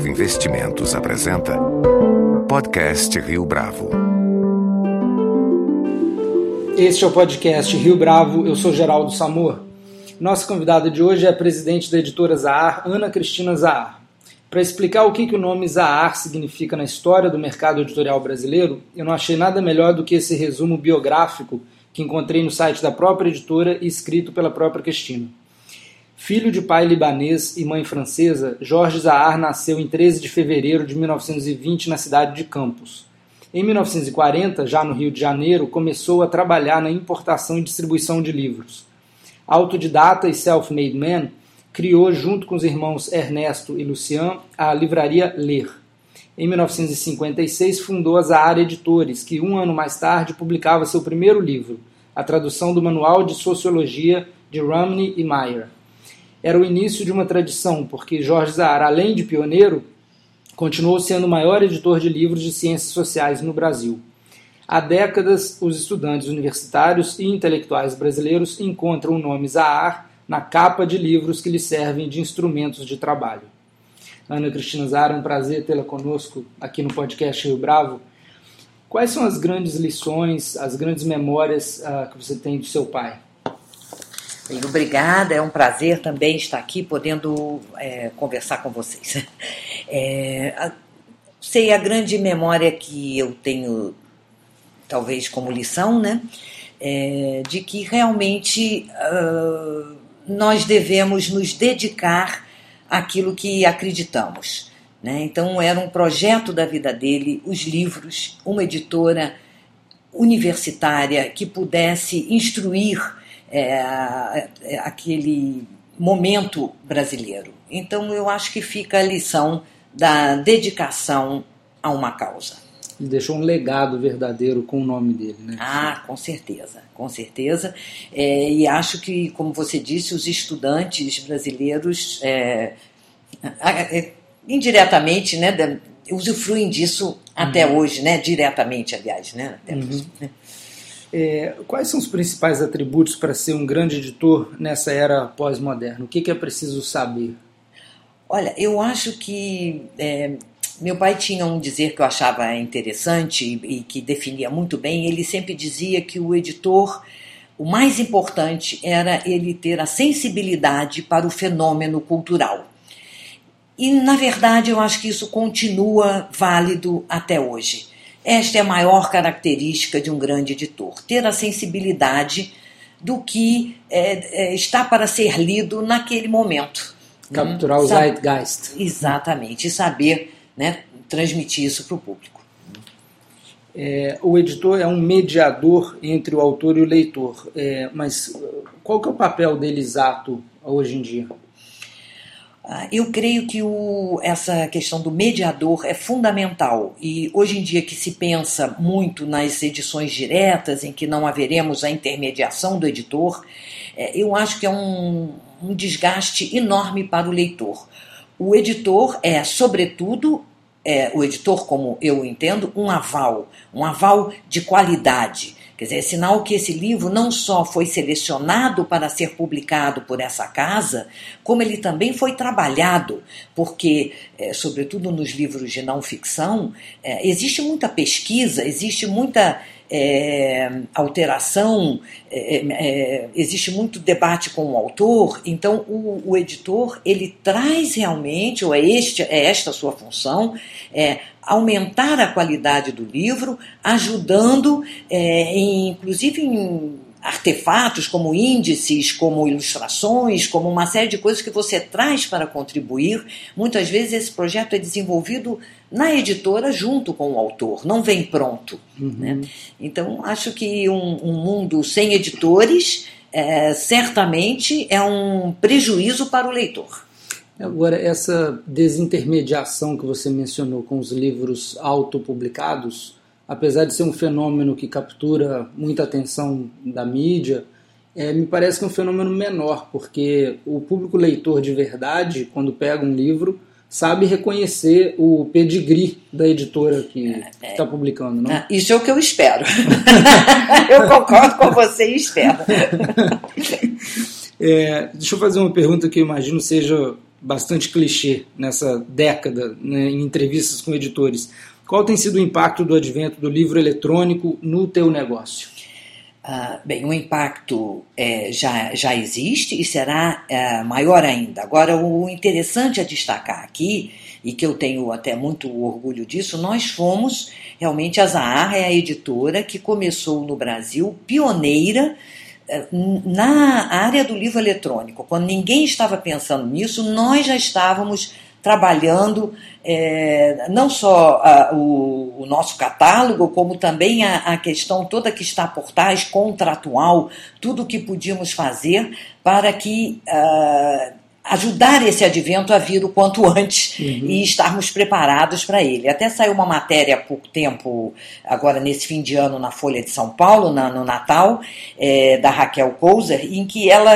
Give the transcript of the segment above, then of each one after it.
Bravo Investimentos apresenta Podcast Rio Bravo. Este é o podcast Rio Bravo, eu sou Geraldo Samor. Nossa convidada de hoje é a presidente da editora Zahar, Ana Cristina Zahar. Para explicar o que, que o nome Zahar significa na história do mercado editorial brasileiro, eu não achei nada melhor do que esse resumo biográfico que encontrei no site da própria editora e escrito pela própria Cristina. Filho de pai libanês e mãe francesa, Jorge Zahar nasceu em 13 de fevereiro de 1920 na cidade de Campos. Em 1940, já no Rio de Janeiro, começou a trabalhar na importação e distribuição de livros. Autodidata e self-made man, criou, junto com os irmãos Ernesto e Lucian, a livraria Ler. Em 1956, fundou a Zahar Editores, que um ano mais tarde publicava seu primeiro livro, a tradução do Manual de Sociologia de Romney e Meyer era o início de uma tradição, porque Jorge Zahar, além de pioneiro, continuou sendo o maior editor de livros de ciências sociais no Brasil. Há décadas, os estudantes universitários e intelectuais brasileiros encontram o nome Zahar na capa de livros que lhes servem de instrumentos de trabalho. Ana Cristina Zahar, é um prazer tê-la conosco aqui no podcast Rio Bravo. Quais são as grandes lições, as grandes memórias uh, que você tem do seu pai? Obrigada, é um prazer também estar aqui podendo é, conversar com vocês. É, a, sei a grande memória que eu tenho, talvez como lição, né, é, de que realmente uh, nós devemos nos dedicar àquilo que acreditamos. Né? Então, era um projeto da vida dele, os livros, uma editora universitária que pudesse instruir é, é, aquele momento brasileiro. Então eu acho que fica a lição da dedicação a uma causa. Ele deixou um legado verdadeiro com o nome dele, né? Ah, com certeza, com certeza. É, e acho que, como você disse, os estudantes brasileiros, é, é, indiretamente, né, usufruem disso até uhum. hoje, né? Diretamente, aliás, né? Até uhum. É, quais são os principais atributos para ser um grande editor nessa era pós-moderna? O que, que, é preciso saber? Olha, eu acho que é, meu pai tinha um dizer que eu achava interessante e, e que definia muito bem. Ele sempre dizia que o editor, o mais importante era ele ter a sensibilidade para o fenômeno cultural. E, na verdade, eu acho que isso continua válido até hoje. Esta é a maior característica de um grande editor: ter a sensibilidade do que é, é, está para ser lido naquele momento. Capturar hum, o zeitgeist. Exatamente, e saber né, transmitir isso para o público. É, o editor é um mediador entre o autor e o leitor, é, mas qual que é o papel dele exato hoje em dia? Ah, eu creio que o, essa questão do mediador é fundamental e hoje em dia que se pensa muito nas edições diretas, em que não haveremos a intermediação do editor, é, eu acho que é um, um desgaste enorme para o leitor. O editor é, sobretudo, é, o editor, como eu entendo, um aval, um aval de qualidade. Quer dizer, é sinal que esse livro não só foi selecionado para ser publicado por essa casa, como ele também foi trabalhado, porque, é, sobretudo nos livros de não ficção, é, existe muita pesquisa, existe muita é, alteração, é, é, existe muito debate com o autor, então o, o, editor ele traz realmente, ou é, este, é esta a sua função, é aumentar a qualidade do livro, ajudando, é, inclusive em artefatos como índices, como ilustrações, como uma série de coisas que você traz para contribuir. Muitas vezes esse projeto é desenvolvido na editora junto com o autor, não vem pronto. Uhum. Né? Então, acho que um, um mundo sem editores é, certamente é um prejuízo para o leitor. Agora, essa desintermediação que você mencionou com os livros autopublicados, apesar de ser um fenômeno que captura muita atenção da mídia, é, me parece que é um fenômeno menor, porque o público leitor de verdade, quando pega um livro, sabe reconhecer o pedigree da editora que está publicando, não? Ah, isso é o que eu espero. eu concordo com você e espero. é, deixa eu fazer uma pergunta que eu imagino seja bastante clichê nessa década né, em entrevistas com editores. Qual tem sido o impacto do advento do livro eletrônico no teu negócio? Uh, bem, o impacto é, já, já existe e será é, maior ainda. Agora, o interessante a destacar aqui, e que eu tenho até muito orgulho disso, nós fomos realmente a Zahar é a editora que começou no Brasil, pioneira é, na área do livro eletrônico. Quando ninguém estava pensando nisso, nós já estávamos trabalhando é, não só a, o, o, nosso catálogo, como também a, a, questão toda que está por trás, contratual, tudo que podíamos fazer para que uh, ajudar esse advento a vir o quanto antes uhum. e estarmos preparados para ele. Até saiu uma matéria há pouco tempo, agora nesse fim de ano, na Folha de São Paulo, na, no Natal, é, da Raquel Couser, em que ela,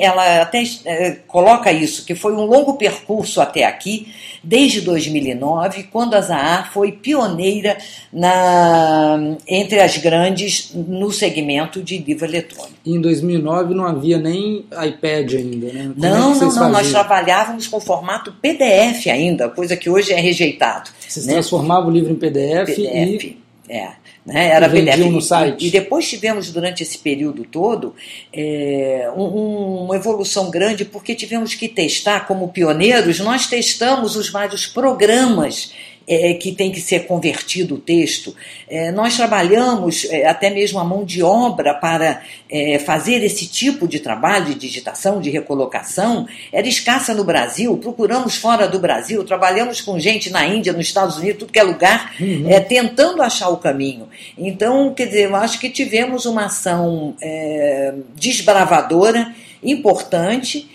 ela até é, coloca isso, que foi um longo percurso até aqui, desde 2009, quando a Zahar foi pioneira na, entre as grandes no segmento de livro eletrônico. Em 2009 não havia nem iPad ainda, né? Como não, é não, não nós trabalhávamos com formato PDF ainda, coisa que hoje é rejeitado. Vocês né? transformavam o livro em PDF, PDF e... É, né? Era PDF. no site. E, e, depois tivemos, durante esse período todo, é, um, uma evolução grande, porque tivemos que testar, como pioneiros, nós testamos os vários programas é, que tem que ser convertido o texto. É, nós trabalhamos é, até mesmo a mão de obra para é, fazer esse tipo de trabalho de digitação, de recolocação, era escassa no Brasil. Procuramos fora do Brasil, trabalhamos com gente na Índia, nos Estados Unidos, tudo que é lugar, uhum. É, tentando achar o caminho. Então, quer dizer, eu acho que tivemos uma ação é, desbravadora, importante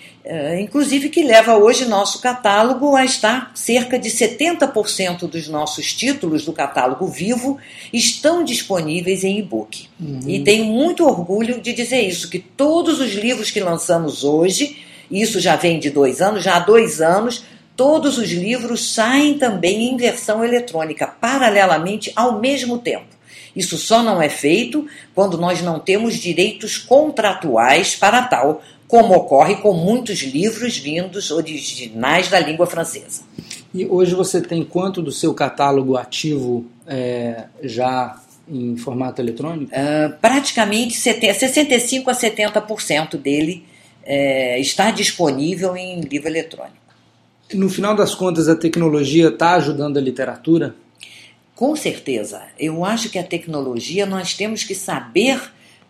inclusive que leva hoje nosso catálogo a estar cerca de 70% dos nossos títulos do catálogo vivo estão disponíveis em e-book. Uhum. E tenho muito orgulho de dizer isso, que todos os livros que lançamos hoje, isso já vem de dois anos, já há dois anos, todos os livros saem também em versão eletrônica, paralelamente ao mesmo tempo. Isso só não é feito quando nós não temos direitos contratuais para tal, como ocorre com muitos livros vindos originais da língua francesa. E hoje você tem quanto do seu catálogo ativo é, já em formato eletrônico? Uh, praticamente 65 a 70% dele é, está disponível em livro eletrônico. No final das contas, a tecnologia está ajudando a literatura? Com certeza. Eu acho que a tecnologia nós temos que saber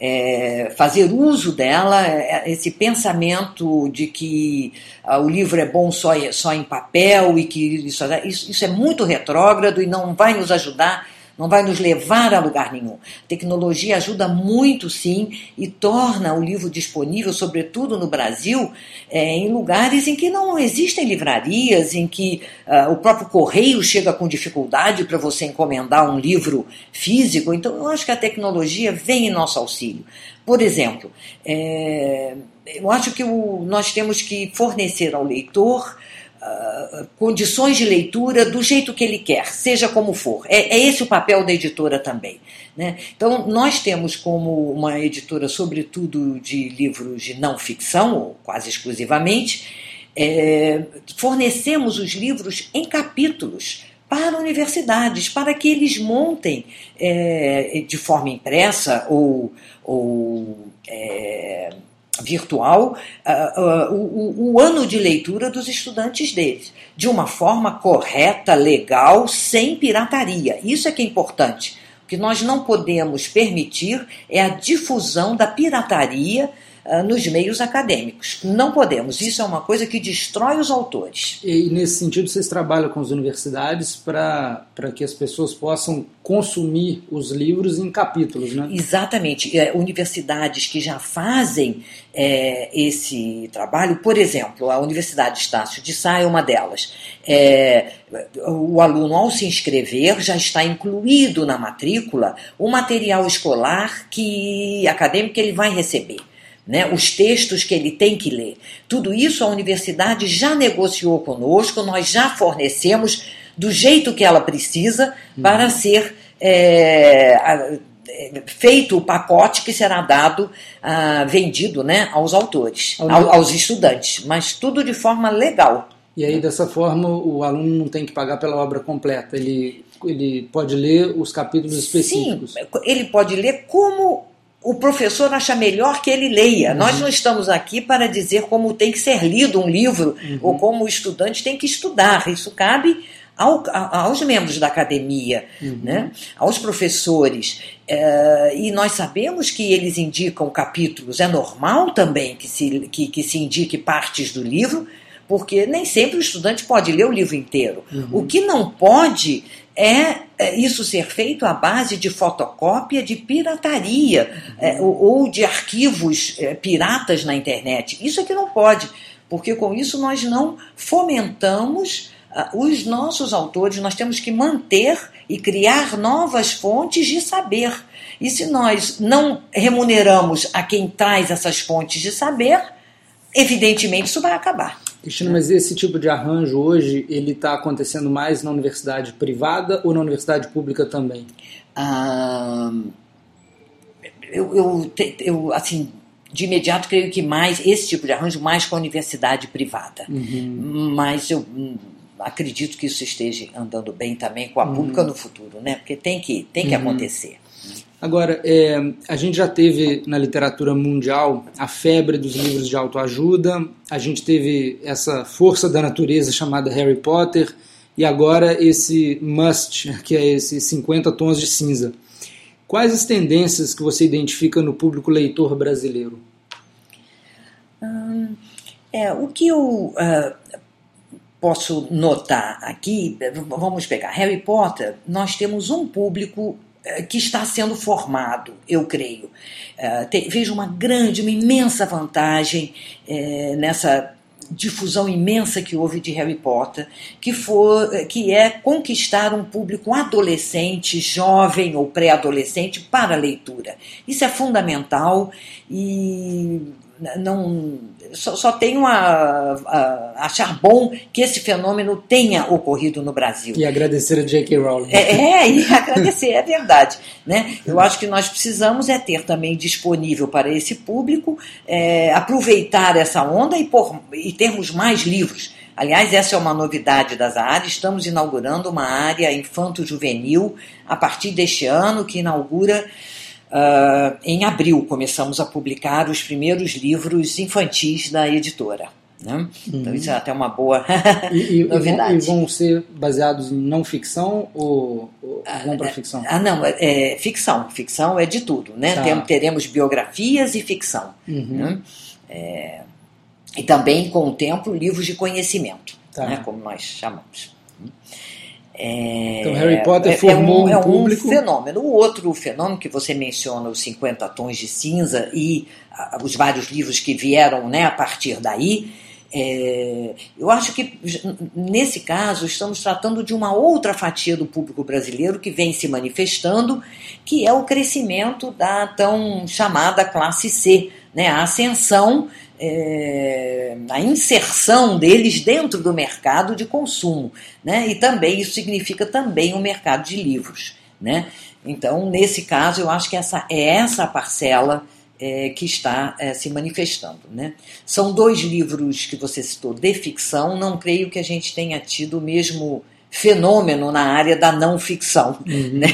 é, fazer uso dela, é, esse pensamento de que ah, o livro é bom só, só em papel e que isso, isso é muito retrógrado e não vai nos ajudar não vai nos levar a lugar nenhum. A tecnologia ajuda muito, sim, e torna o livro disponível, sobretudo no Brasil, é, em lugares em que não existem livrarias, em que uh, o próprio correio chega com dificuldade para você encomendar um livro físico. Então, eu acho que a tecnologia vem em nosso auxílio. Por exemplo, é, eu acho que o, nós temos que fornecer ao leitor ah, condições de leitura do jeito que ele quer, seja como for. É, é esse o papel da editora também. Né? Então, nós temos como uma editora, sobretudo de livros de não ficção, ou quase exclusivamente, é, fornecemos os livros em capítulos para universidades, para que eles montem é, de forma impressa ou, ou é, virtual uh, uh, o, o, ano de leitura dos estudantes deles, de uma forma correta, legal, sem pirataria. Isso é que é importante. O que nós não podemos permitir é a difusão da pirataria nos meios acadêmicos. Não podemos. Isso é uma coisa que destrói os autores. E, nesse sentido, vocês trabalham com as universidades para que as pessoas possam consumir os livros em capítulos, né? Exatamente. É, universidades que já fazem é, esse trabalho, por exemplo, a Universidade Estácio de Sá é uma delas. É, o aluno, ao se inscrever, já está incluído na matrícula o material escolar que acadêmico que ele vai receber né, os textos que ele tem que ler. Tudo isso a universidade já negociou conosco, nós já fornecemos do jeito que ela precisa para uhum. ser é, feito o pacote que será dado, ah, vendido né, aos autores, ao, aos estudantes, mas tudo de forma legal. E aí, dessa forma, o aluno não tem que pagar pela obra completa, ele, ele pode ler os capítulos específicos. Sim, ele pode ler como o professor acha melhor que ele leia. Uhum. Nós não estamos aqui para dizer como tem que ser lido um livro uhum. ou como o estudante tem que estudar. Isso cabe ao, aos membros da academia, uhum. né? aos professores. É, e nós sabemos que eles indicam capítulos. É normal também que se, que, que se indique partes do livro, porque nem sempre o estudante pode ler o livro inteiro. Uhum. O que não pode é, é isso ser feito à base de fotocópia de pirataria é, ou, ou, de arquivos é, piratas na internet. Isso é que não pode, porque com isso nós não fomentamos uh, os nossos autores, nós temos que manter e criar novas fontes de saber. E se nós não remuneramos a quem traz essas fontes de saber, evidentemente isso vai acabar. Cristina, mas esse tipo de arranjo hoje, ele está acontecendo mais na universidade privada ou na universidade pública também? Ah, eu, eu, eu, assim, de imediato creio que mais, esse tipo de arranjo mais com a universidade privada. Uhum. Mas eu hum, acredito que isso esteja andando bem também com a uhum. pública no futuro, né? Porque tem que, tem que uhum. acontecer. Agora, é, a gente já teve na literatura mundial a febre dos livros de autoajuda, a gente teve essa força da natureza chamada Harry Potter, e agora esse must, que é esse 50 tons de cinza. Quais as tendências que você identifica no público leitor brasileiro? Hum, é, o que eu uh, posso notar aqui, vamos pegar Harry Potter, nós temos um público que está sendo formado, eu creio. Uh, te, vejo uma grande, uma imensa vantagem uh, nessa difusão imensa que houve de Harry Potter, que, for, que é conquistar um público adolescente, jovem ou pré-adolescente para a leitura. Isso é fundamental e não só, só tenho a, a, achar bom que esse fenômeno tenha ocorrido no Brasil. E agradecer a J.K. Rowling. É, é, e agradecer, é verdade. Né? Eu acho que nós precisamos é ter também disponível para esse público é, aproveitar essa onda e, por, e termos mais livros. Aliás, essa é uma novidade das áreas. Estamos inaugurando uma área infanto-juvenil a partir deste ano, que inaugura Uh, em abril começamos a publicar os primeiros livros infantis da editora. Né? Uhum. Então isso é até uma boa e, e, novidade. E vão, e vão, ser baseados em não ficção ou, ou vão para ficção? Ah, não, é, é, ficção. Ficção é de tudo, né? Tá. Tem, teremos biografias e ficção. Uhum. Né? É, e também, com o tempo, livros de conhecimento, tá. né? como nós chamamos. É, então Harry Potter é, formou é um, um público. É um fenômeno. O outro fenômeno que você menciona, os 50 tons de cinza e a, os vários livros que vieram né, a partir daí, é, eu acho que nesse caso estamos tratando de uma outra fatia do público brasileiro que vem se manifestando, que é o crescimento da tão chamada classe C, né, a ascensão é, a inserção deles dentro do mercado de consumo, né? E também isso significa também o um mercado de livros, né? Então, nesse caso, eu acho que essa é essa parcela é, que está é, se manifestando, né? São dois livros que você citou de ficção. Não creio que a gente tenha tido o mesmo fenômeno na área da não ficção, uhum. né?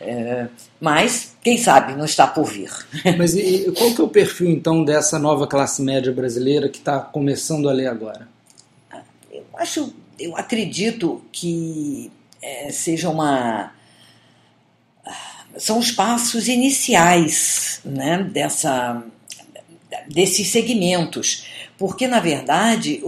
É, mas quem sabe não está por vir. Mas e, qual que é o perfil então dessa nova classe média brasileira que está começando a ler agora? Eu acho, eu acredito que é, seja uma são os passos iniciais, né? Dessa desses segmentos porque, na verdade,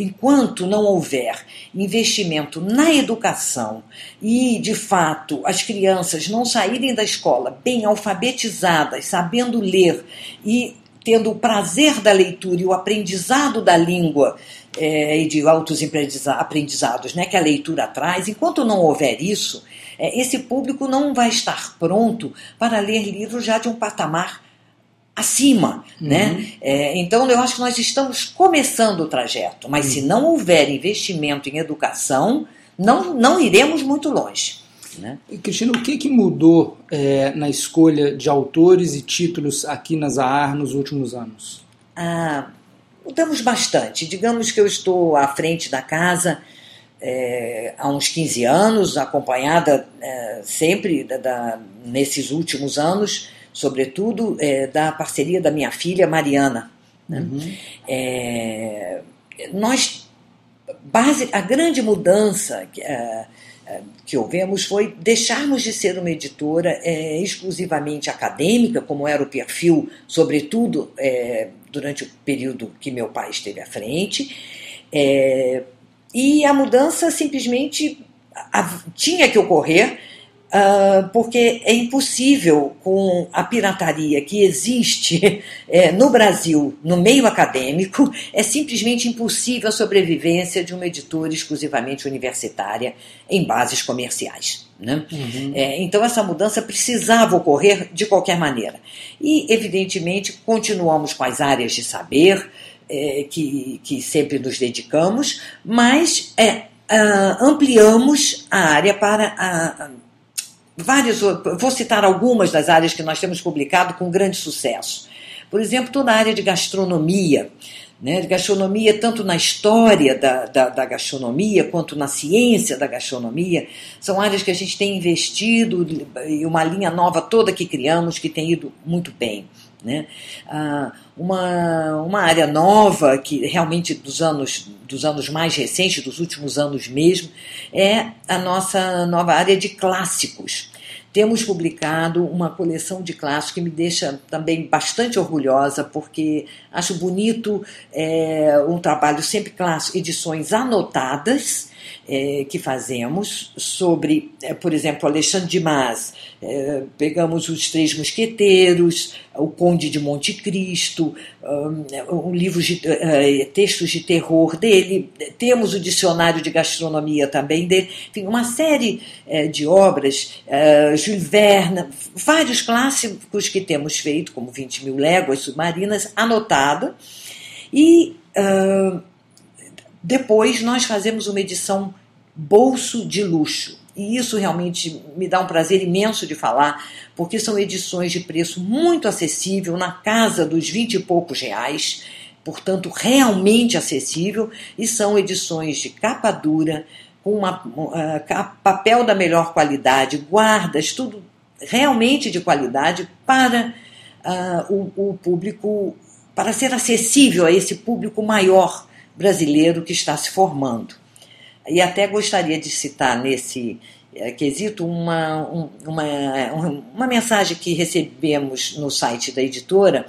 enquanto não houver investimento na educação e, de fato, as crianças não saírem da escola bem alfabetizadas, sabendo ler e tendo o prazer da leitura e o aprendizado da língua é, e de altos aprendizados né, que a leitura traz, enquanto não houver isso, é, esse público não vai estar pronto para ler livros já de um patamar acima, uhum. né? É, então eu acho que nós estamos começando o trajeto, mas uhum. se não houver investimento em educação, não, não iremos muito longe. Né? Cristina, o que, que mudou é, na escolha de autores e títulos aqui na Zahar nos últimos anos? Ah, lutamos bastante. Digamos que eu estou à frente da casa é, há uns 15 anos, acompanhada é, sempre da, da, nesses últimos anos, sobretudo é, da parceria da minha filha Mariana. Né? Uhum. É, nós, base, a grande mudança é, é, que houvemos foi deixarmos de ser uma editora exclusivamente acadêmica, como era o perfil, sobretudo durante o período que meu pai esteve à frente. É, e a mudança simplesmente tinha que ocorrer, uh, porque é impossível, com a pirataria que existe é, no Brasil, no meio acadêmico, é simplesmente impossível a sobrevivência de uma editora exclusivamente universitária em bases comerciais. Né? Uhum. É, então, essa mudança precisava ocorrer de qualquer maneira. E, evidentemente, continuamos com as áreas de saber, é, que, que sempre nos dedicamos, mas é, uh, ampliamos a área para várias. Vou citar algumas das áreas que nós temos publicado com grande sucesso. Por exemplo, toda a área de gastronomia. Né, de gastronomia, tanto na história da, da, da, gastronomia quanto na ciência da gastronomia, são áreas que a gente tem investido e uma linha nova toda que criamos que tem ido muito bem. Né? Ah, uma, uma área nova, que realmente dos anos, dos anos mais recentes, dos últimos anos mesmo, é a nossa nova área de clássicos. Temos publicado uma coleção de clássicos que me deixa também bastante orgulhosa, porque acho bonito é, um trabalho sempre clássico, edições anotadas, é, que fazemos sobre, é, por exemplo, Alexandre de Mas. É, pegamos os Três Mosqueteiros, o Conde de Monte Cristo, um, um livro de uh, textos de terror dele, temos o dicionário de gastronomia também dele, enfim, uma série uh, de obras, uh, Jules Verne, vários clássicos que temos feito, como 20 mil léguas submarinas, anotada, e depois nós fazemos uma edição bolso de luxo. E isso realmente me dá um prazer imenso de falar, porque são edições de preço muito acessível, na casa dos vinte e poucos reais, portanto, realmente acessível, e são edições de capa dura, com uma, uh, papel da melhor qualidade, guardas, tudo realmente de qualidade para uh, o, o público, para ser acessível a esse público maior brasileiro que está se formando. E até gostaria de citar nesse é, quesito uma, uma, uma mensagem que recebemos no site da editora,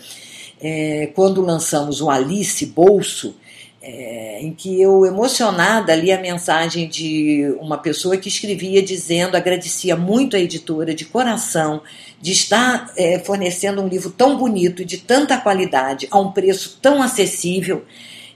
é, quando lançamos o Alice Bolso, é, em que eu, emocionada, li a mensagem de uma pessoa que escrevia dizendo, agradecia muito a editora de coração de estar é, fornecendo um livro tão bonito de tanta qualidade a um preço tão acessível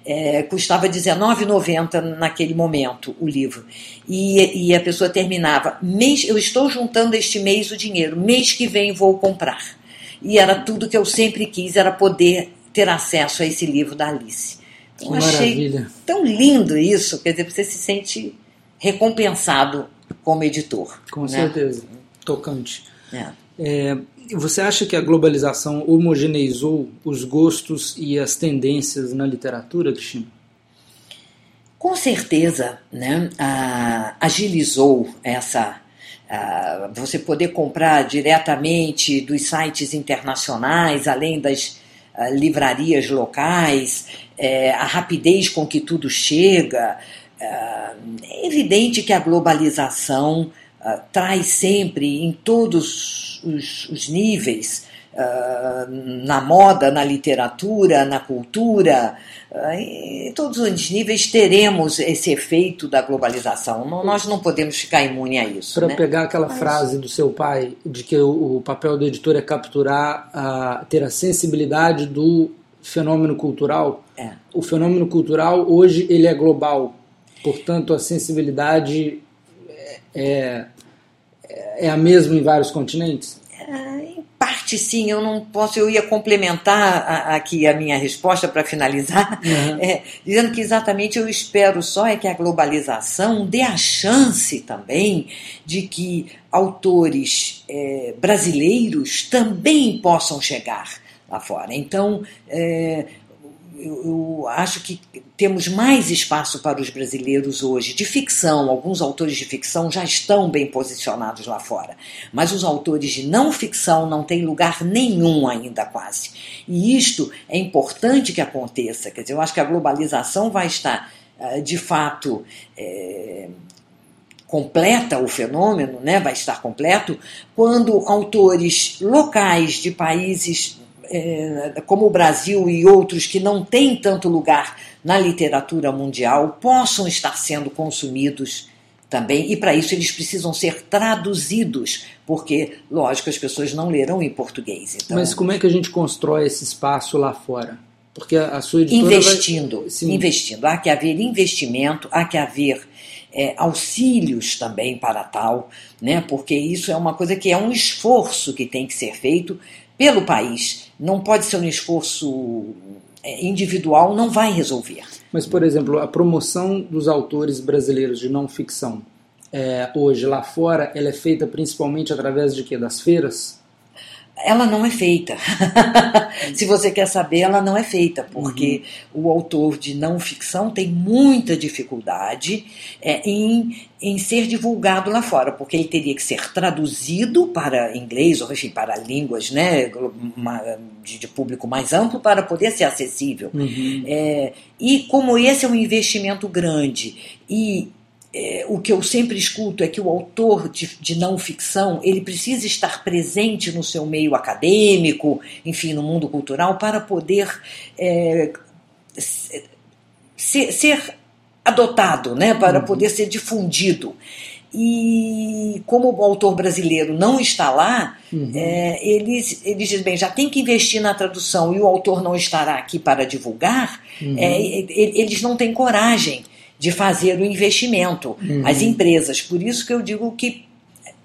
é, custava R$19,90 naquele momento o livro. E, e, a pessoa terminava: mês, eu estou juntando este mês o dinheiro, mês que vem vou comprar. E era tudo que eu sempre quis, era poder ter acesso a esse livro da Alice. Então, que achei maravilha. tão lindo isso, quer dizer, você se sente recompensado como editor. Com né? certeza, tocante. É. É, você acha que a globalização homogeneizou os gostos e as tendências na literatura, Cristina? Com certeza, né? Ah, agilizou essa. Ah, você poder comprar diretamente dos sites internacionais, além das ah, livrarias locais, é, a rapidez com que tudo chega. é evidente que a globalização traz sempre em todos os, os níveis, uh, na moda, na literatura, na cultura, uh, em todos os níveis teremos esse efeito da globalização. Não, nós não podemos ficar imune a isso. Para né? pegar aquela Mas... frase do seu pai de que o, o papel do editor é capturar, a, ter a sensibilidade do fenômeno cultural. É. O fenômeno cultural hoje ele é global, portanto a sensibilidade é, é a mesma em vários continentes? É, em parte sim, eu não posso, eu ia complementar a, aqui a minha resposta para finalizar, uhum. é, dizendo que exatamente eu espero só é que a globalização dê a chance também de que autores é, brasileiros também possam chegar lá fora. Então, é, eu, eu, acho que temos mais espaço para os brasileiros hoje, de ficção. Alguns autores de ficção já estão bem posicionados lá fora, mas os autores de não ficção não têm lugar nenhum ainda, quase. E isto é importante que aconteça. Quer dizer, eu acho que a globalização vai estar, eh, de fato, é, completa o fenômeno, né, vai estar completo, quando autores locais de países como o Brasil e outros que não têm tanto lugar na literatura mundial possam estar sendo consumidos também, e para isso eles precisam ser traduzidos, porque, lógico, as pessoas não lerão em português. Então... Mas como é que a gente constrói esse espaço lá fora? Porque a sua editora investindo, vai... investindo. Há que haver investimento, há que haver é, auxílios também para tal, né? Porque isso é uma coisa que é um esforço que tem que ser feito pelo país. Não pode ser um esforço é, individual, não vai resolver. Mas, por exemplo, a promoção dos autores brasileiros de não ficção, é, hoje lá fora, ela é feita principalmente através de quê? Das feiras? Ela não é feita. Se você quer saber, ela não é feita, porque uhum. o autor de não ficção tem muita dificuldade é, em, em ser divulgado lá fora, porque ele teria que ser traduzido para inglês, ou enfim, para línguas né, de, de público mais amplo, para poder ser acessível. Uhum. É, e como esse é um investimento grande e é, o que eu sempre escuto é que o autor de, de, não ficção ele precisa estar presente no seu meio acadêmico, enfim, no mundo cultural, para poder é, ser, ser, adotado, né, para uhum. poder ser difundido. E como o autor brasileiro não está lá, uhum. é, eles, eles dizem, bem, já tem que investir na tradução e o autor não estará aqui para divulgar, uhum. é, eles não têm coragem de fazer o investimento, uhum. as empresas. Por isso que eu digo que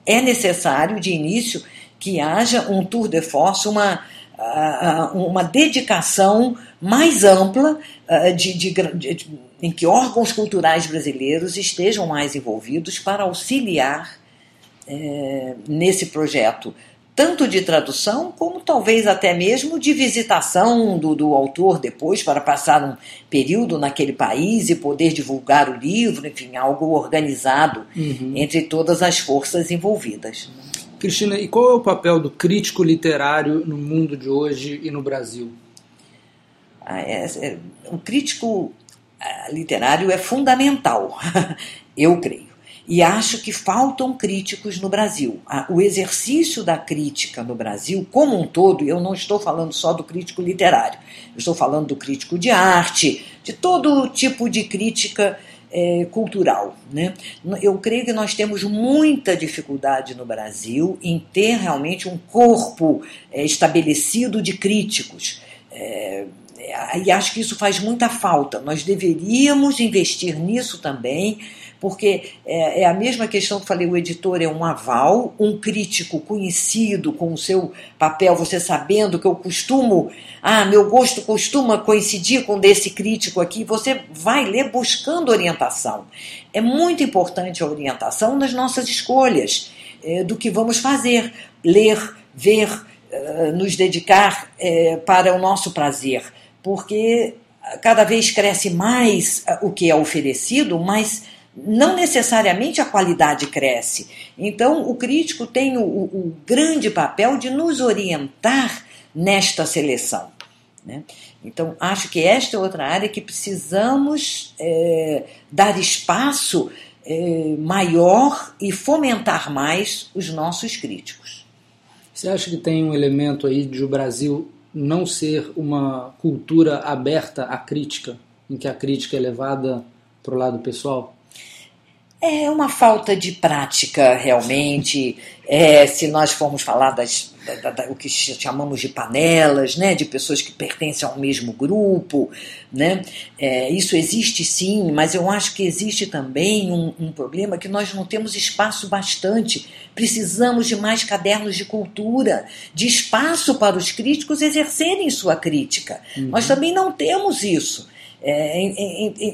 é necessário, de início, que haja um tour de force, uma, uma dedicação mais ampla de, de, de, em que órgãos culturais brasileiros estejam mais envolvidos para auxiliar é, nesse projeto tanto de tradução como talvez até mesmo de visitação do, do autor depois para passar um período naquele país e poder divulgar o livro, enfim, algo organizado uhum. entre todas as forças envolvidas. Cristina, e qual é o papel do crítico literário no mundo de hoje e no Brasil? Ah, é, é, o crítico ah, literário é fundamental, eu creio. E acho que faltam críticos no Brasil. O exercício da crítica no Brasil, como um todo, eu não estou falando só do crítico literário, eu estou falando do crítico de arte, de todo tipo de crítica é, cultural. Né? Eu creio que nós temos muita dificuldade no Brasil em ter realmente um corpo é, estabelecido de críticos. É, e acho que isso faz muita falta. Nós deveríamos investir nisso também porque é, é, a mesma questão que falei, o editor é um aval, um crítico conhecido com o seu papel, você sabendo que eu costumo, ah, meu gosto costuma coincidir com desse crítico aqui, você vai ler buscando orientação. É muito importante a orientação nas nossas escolhas, é, do que vamos fazer, ler, ver, é, nos dedicar é, para o nosso prazer, porque cada vez cresce mais o que é oferecido, mas não necessariamente a qualidade cresce. Então, o crítico tem o, o grande papel de nos orientar nesta seleção. Né? Então, acho que esta é outra área que precisamos é, dar espaço é, maior e fomentar mais os nossos críticos. Você acha que tem um elemento aí de o Brasil não ser uma cultura aberta à crítica, em que a crítica é levada para o lado pessoal? É uma falta de prática, realmente. É, se nós formos falar das, da, da, o que chamamos de panelas, né, de pessoas que pertencem ao mesmo grupo, né, é, isso existe sim, mas eu acho que existe também um, um, problema que nós não temos espaço bastante. Precisamos de mais cadernos de cultura, de espaço para os críticos exercerem sua crítica. Uhum. Nós também não temos isso. É,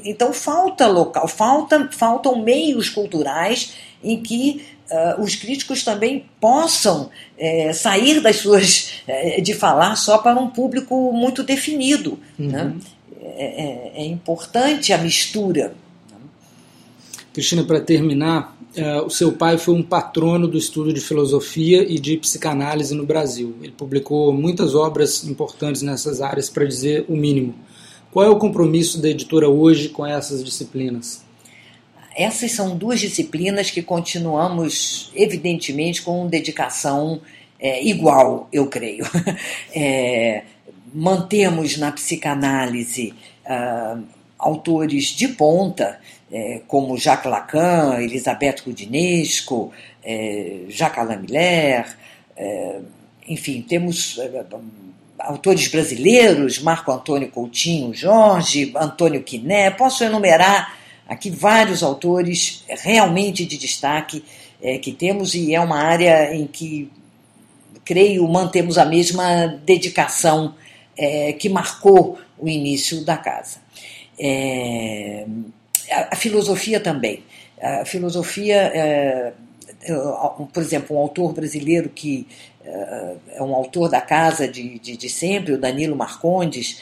então falta local, falta, faltam meios culturais em que uh, os críticos também possam é, sair das suas é, de falar só para um público muito definido. Uhum. Né? é, é, é importante a mistura. Cristina, para terminar, uh, o seu pai foi um patrono do estudo de filosofia e de psicanálise no Brasil. Ele publicou muitas obras importantes nessas áreas, para dizer o mínimo. Qual é o compromisso da editora hoje com essas disciplinas? Essas são duas disciplinas que continuamos, evidentemente, com dedicação é, igual, eu creio. É, mantemos na psicanálise uh, autores de ponta, é, como Jacques Lacan, Elisabeth Rudinesco, é, Jacques Alain Miller, é, enfim, temos é, autores brasileiros, Marco Antônio Coutinho Jorge, Antônio Quiné, posso enumerar aqui vários autores realmente de destaque é, que temos e é uma área em que creio mantemos a mesma dedicação é, que marcou o início da casa. É, a, a, filosofia também. A filosofia, por exemplo, um autor brasileiro que é, um autor da casa de, de, de sempre, o Danilo Marcondes,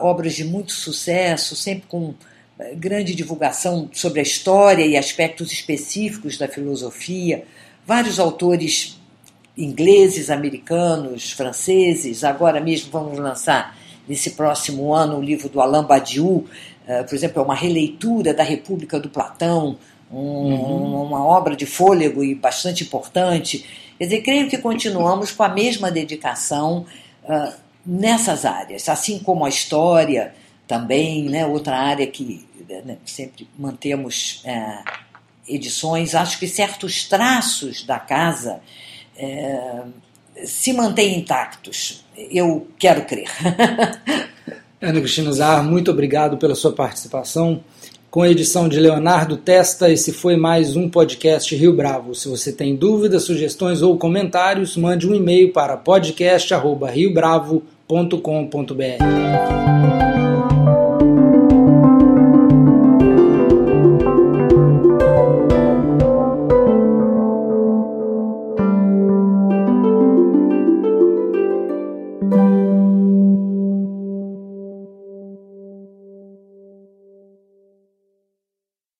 obras de muito sucesso, sempre com é, grande divulgação sobre a história e aspectos específicos da filosofia. Vários autores ingleses, americanos, franceses. Agora mesmo vamos lançar, nesse próximo ano, o livro do Alain Badiou, uh, por exemplo, é uma releitura da República do Platão, um, uhum. uma obra de fôlego e bastante importante. Quer dizer, creio que continuamos com a mesma dedicação uh, nessas áreas, assim como a história também, né, outra área que né, sempre mantemos uh, edições. Acho que certos traços da casa é, se mantêm intactos. Eu quero crer. Ana Cristina Zar, muito obrigado pela sua participação. Com a edição de Leonardo Testa, esse foi mais um podcast Rio Bravo. Se você tem dúvidas, sugestões ou comentários, mande um e-mail para podcast@riobravo.com.br.